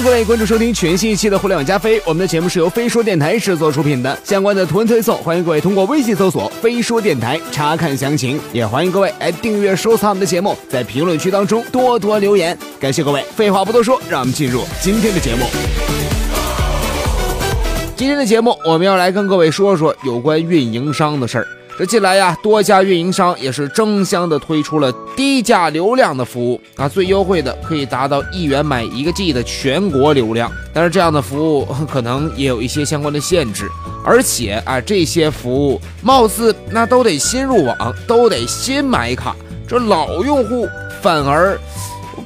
迎各位关注收听全新一期的互联网加飞，我们的节目是由飞说电台制作出品的。相关的图文推送，欢迎各位通过微信搜索“飞说电台”查看详情。也欢迎各位来订阅收藏我们的节目，在评论区当中多多留言。感谢各位，废话不多说，让我们进入今天的节目。今天的节目，我们要来跟各位说说有关运营商的事儿。这近来呀，多家运营商也是争相的推出了低价流量的服务啊，最优惠的可以达到一元买一个 G 的全国流量。但是这样的服务可能也有一些相关的限制，而且啊，这些服务貌似那都得新入网，都得新买卡，这老用户反而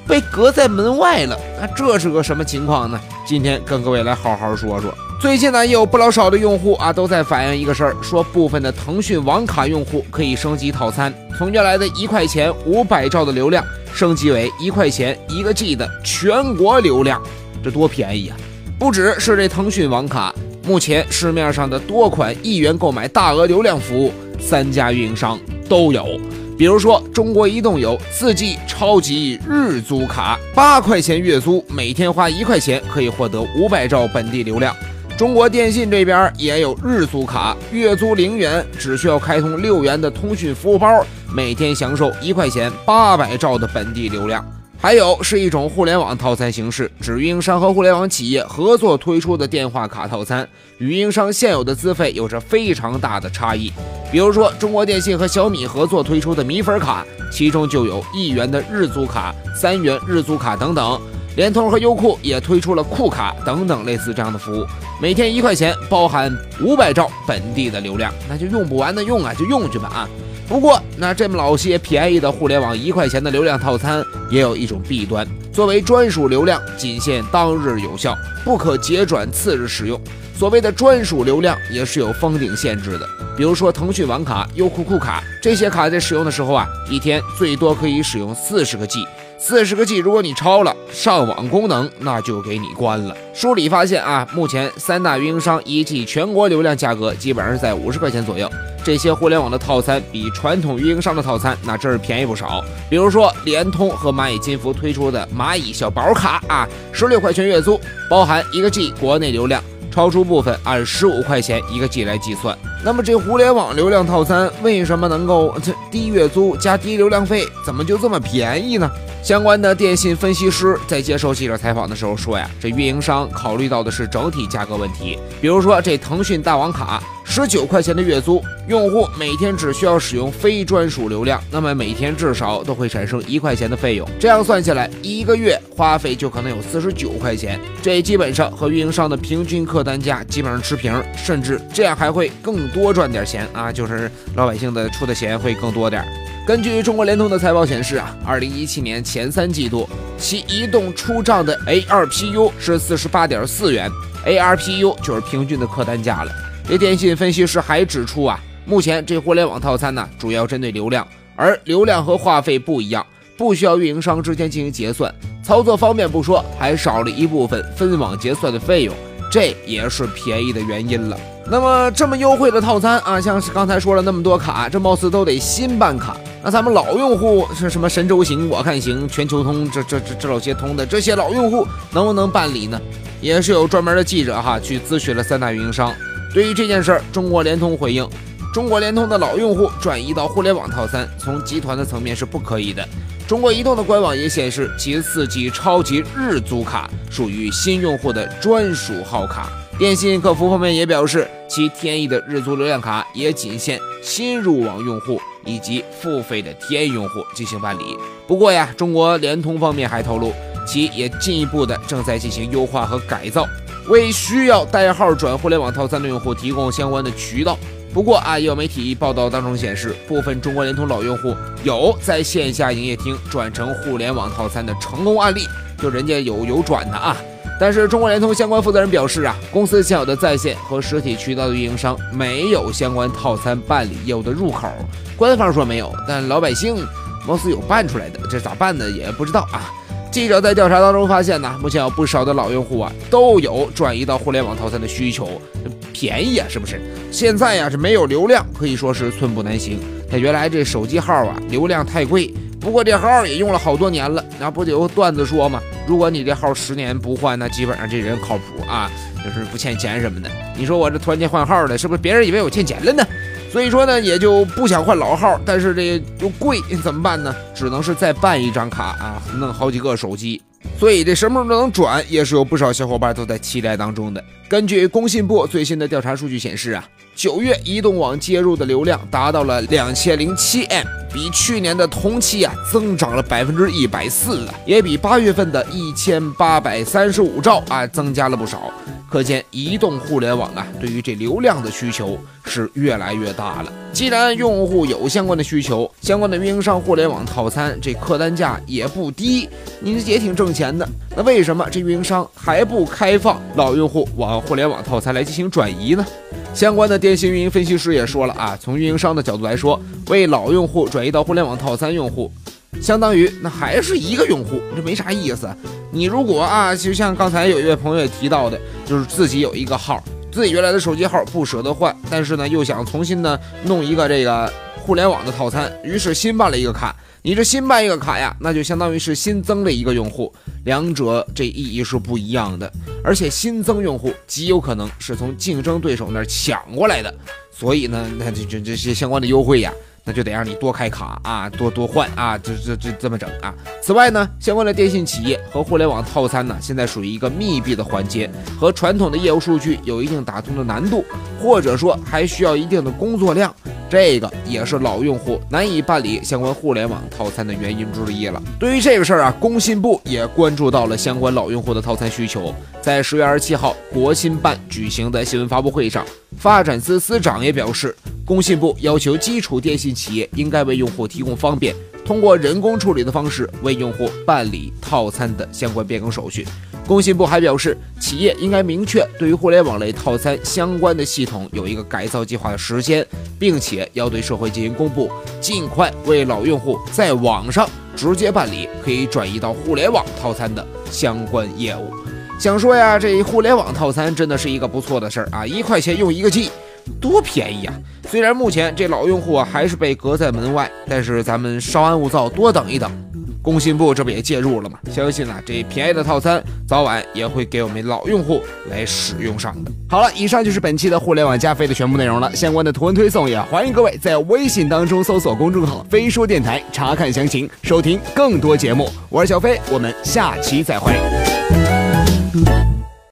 被隔在门外了。那这是个什么情况呢？今天跟各位来好好说说。最近呢，也有不老少的用户啊，都在反映一个事儿，说部分的腾讯网卡用户可以升级套餐，从原来的一块钱五百兆的流量，升级为一块钱一个 G 的全国流量，这多便宜啊！不只是这腾讯网卡，目前市面上的多款一元购买大额流量服务，三家运营商都有。比如说，中国移动有四 G 超级日租卡，八块钱月租，每天花一块钱可以获得五百兆本地流量。中国电信这边也有日租卡，月租零元，只需要开通六元的通讯服务包，每天享受一块钱八百兆的本地流量。还有是一种互联网套餐形式，指运营商和互联网企业合作推出的电话卡套餐，与运营商现有的资费有着非常大的差异。比如说，中国电信和小米合作推出的米粉卡，其中就有一元的日租卡、三元日租卡等等。联通和优酷也推出了酷卡等等类似这样的服务，每天一块钱包含五百兆本地的流量，那就用不完的用啊，就用去吧啊！不过那这么老些便宜的互联网一块钱的流量套餐也有一种弊端，作为专属流量，仅限当日有效，不可结转次日使用。所谓的专属流量也是有封顶限制的，比如说腾讯网卡、优酷酷卡这些卡在使用的时候啊，一天最多可以使用四十个 G。四十个 G，如果你超了上网功能，那就给你关了。梳理发现啊，目前三大运营商一 G 全国流量价格基本上是在五十块钱左右。这些互联网的套餐比传统运营商的套餐那真是便宜不少。比如说联通和蚂蚁金服推出的蚂蚁小宝卡啊，十六块钱月租，包含一个 G 国内流量。超出部分按十五块钱一个 G 来计算，那么这互联网流量套餐为什么能够这低月租加低流量费，怎么就这么便宜呢？相关的电信分析师在接受记者采访的时候说呀，这运营商考虑到的是整体价格问题，比如说这腾讯大王卡。十九块钱的月租，用户每天只需要使用非专属流量，那么每天至少都会产生一块钱的费用。这样算下来，一个月花费就可能有四十九块钱，这基本上和运营商的平均客单价基本上持平，甚至这样还会更多赚点钱啊！就是老百姓的出的钱会更多点。根据中国联通的财报显示啊，二零一七年前三季度，其移动出账的 ARPU 是四十八点四元，ARPU 就是平均的客单价了。这电信分析师还指出啊，目前这互联网套餐呢，主要针对流量，而流量和话费不一样，不需要运营商之间进行结算，操作方便不说，还少了一部分分网结算的费用，这也是便宜的原因了。那么这么优惠的套餐啊，像是刚才说了那么多卡，这貌似都得新办卡。那咱们老用户是什么神州行、我看行、全球通，这这这这老些通的这些老用户能不能办理呢？也是有专门的记者哈去咨询了三大运营商。对于这件事儿，中国联通回应：中国联通的老用户转移到互联网套餐，从集团的层面是不可以的。中国移动的官网也显示，其四 G 超级日租卡属于新用户的专属号卡。电信客服方面也表示，其天翼的日租流量卡也仅限新入网用户以及付费的天翼用户进行办理。不过呀，中国联通方面还透露，其也进一步的正在进行优化和改造。为需要代号转互联网套餐的用户提供相关的渠道。不过啊，也有媒体报道当中显示，部分中国联通老用户有在线下营业厅转成互联网套餐的成功案例，就人家有有转的啊。但是中国联通相关负责人表示啊，公司现有的在线和实体渠道的运营商没有相关套餐办理业务的入口。官方说没有，但老百姓貌似有办出来的，这咋办的也不知道啊。记者在调查当中发现呢，目前有不少的老用户啊，都有转移到互联网套餐的需求，便宜啊，是不是？现在呀是没有流量，可以说是寸步难行。他原来这手机号啊，流量太贵，不过这号也用了好多年了，那不有段子说嘛？如果你这号十年不换，那基本上这人靠谱啊，就是不欠钱什么的。你说我这突然间换号了，是不是别人以为我欠钱了呢？所以说呢，也就不想换老号，但是这又贵，怎么办呢？只能是再办一张卡啊，弄好几个手机。所以这什么时候能转，也是有不少小伙伴都在期待当中的。根据工信部最新的调查数据显示啊，九月移动网接入的流量达到了两千零七 M，比去年的同期啊增长了百分之一百四啊，也比八月份的一千八百三十五兆啊增加了不少。可见，移动互联网啊，对于这流量的需求是越来越大了。既然用户有相关的需求，相关的运营商互联网套餐这客单价也不低，你也挺挣钱的。那为什么这运营商还不开放老用户往互联网套餐来进行转移呢？相关的电信运营分析师也说了啊，从运营商的角度来说，为老用户转移到互联网套餐用户。相当于那还是一个用户，这没啥意思。你如果啊，就像刚才有一位朋友也提到的，就是自己有一个号，自己原来的手机号不舍得换，但是呢又想重新呢弄一个这个互联网的套餐，于是新办了一个卡。你这新办一个卡呀，那就相当于是新增了一个用户，两者这意义是不一样的。而且新增用户极有可能是从竞争对手那儿抢过来的，所以呢，那这这这些相关的优惠呀。那就得让你多开卡啊，多多换啊，这这这这么整啊。此外呢，相关的电信企业和互联网套餐呢，现在属于一个密闭的环节，和传统的业务数据有一定打通的难度，或者说还需要一定的工作量。这个也是老用户难以办理相关互联网套餐的原因之一了。对于这个事儿啊，工信部也关注到了相关老用户的套餐需求。在十月二十七号国新办举行的新闻发布会上，发展司司长也表示。工信部要求基础电信企业应该为用户提供方便，通过人工处理的方式为用户办理套餐的相关变更手续。工信部还表示，企业应该明确对于互联网类套餐相关的系统有一个改造计划的时间，并且要对社会进行公布，尽快为老用户在网上直接办理可以转移到互联网套餐的相关业务。想说呀，这互联网套餐真的是一个不错的事儿啊，一块钱用一个 G。多便宜啊！虽然目前这老用户啊还是被隔在门外，但是咱们稍安勿躁，多等一等。工信部这不也介入了吗？相信啊，这便宜的套餐早晚也会给我们老用户来使用上的。好了，以上就是本期的互联网加费的全部内容了。相关的图文推送也欢迎各位在微信当中搜索公众号“飞说电台”查看详情，收听更多节目。我是小飞，我们下期再会。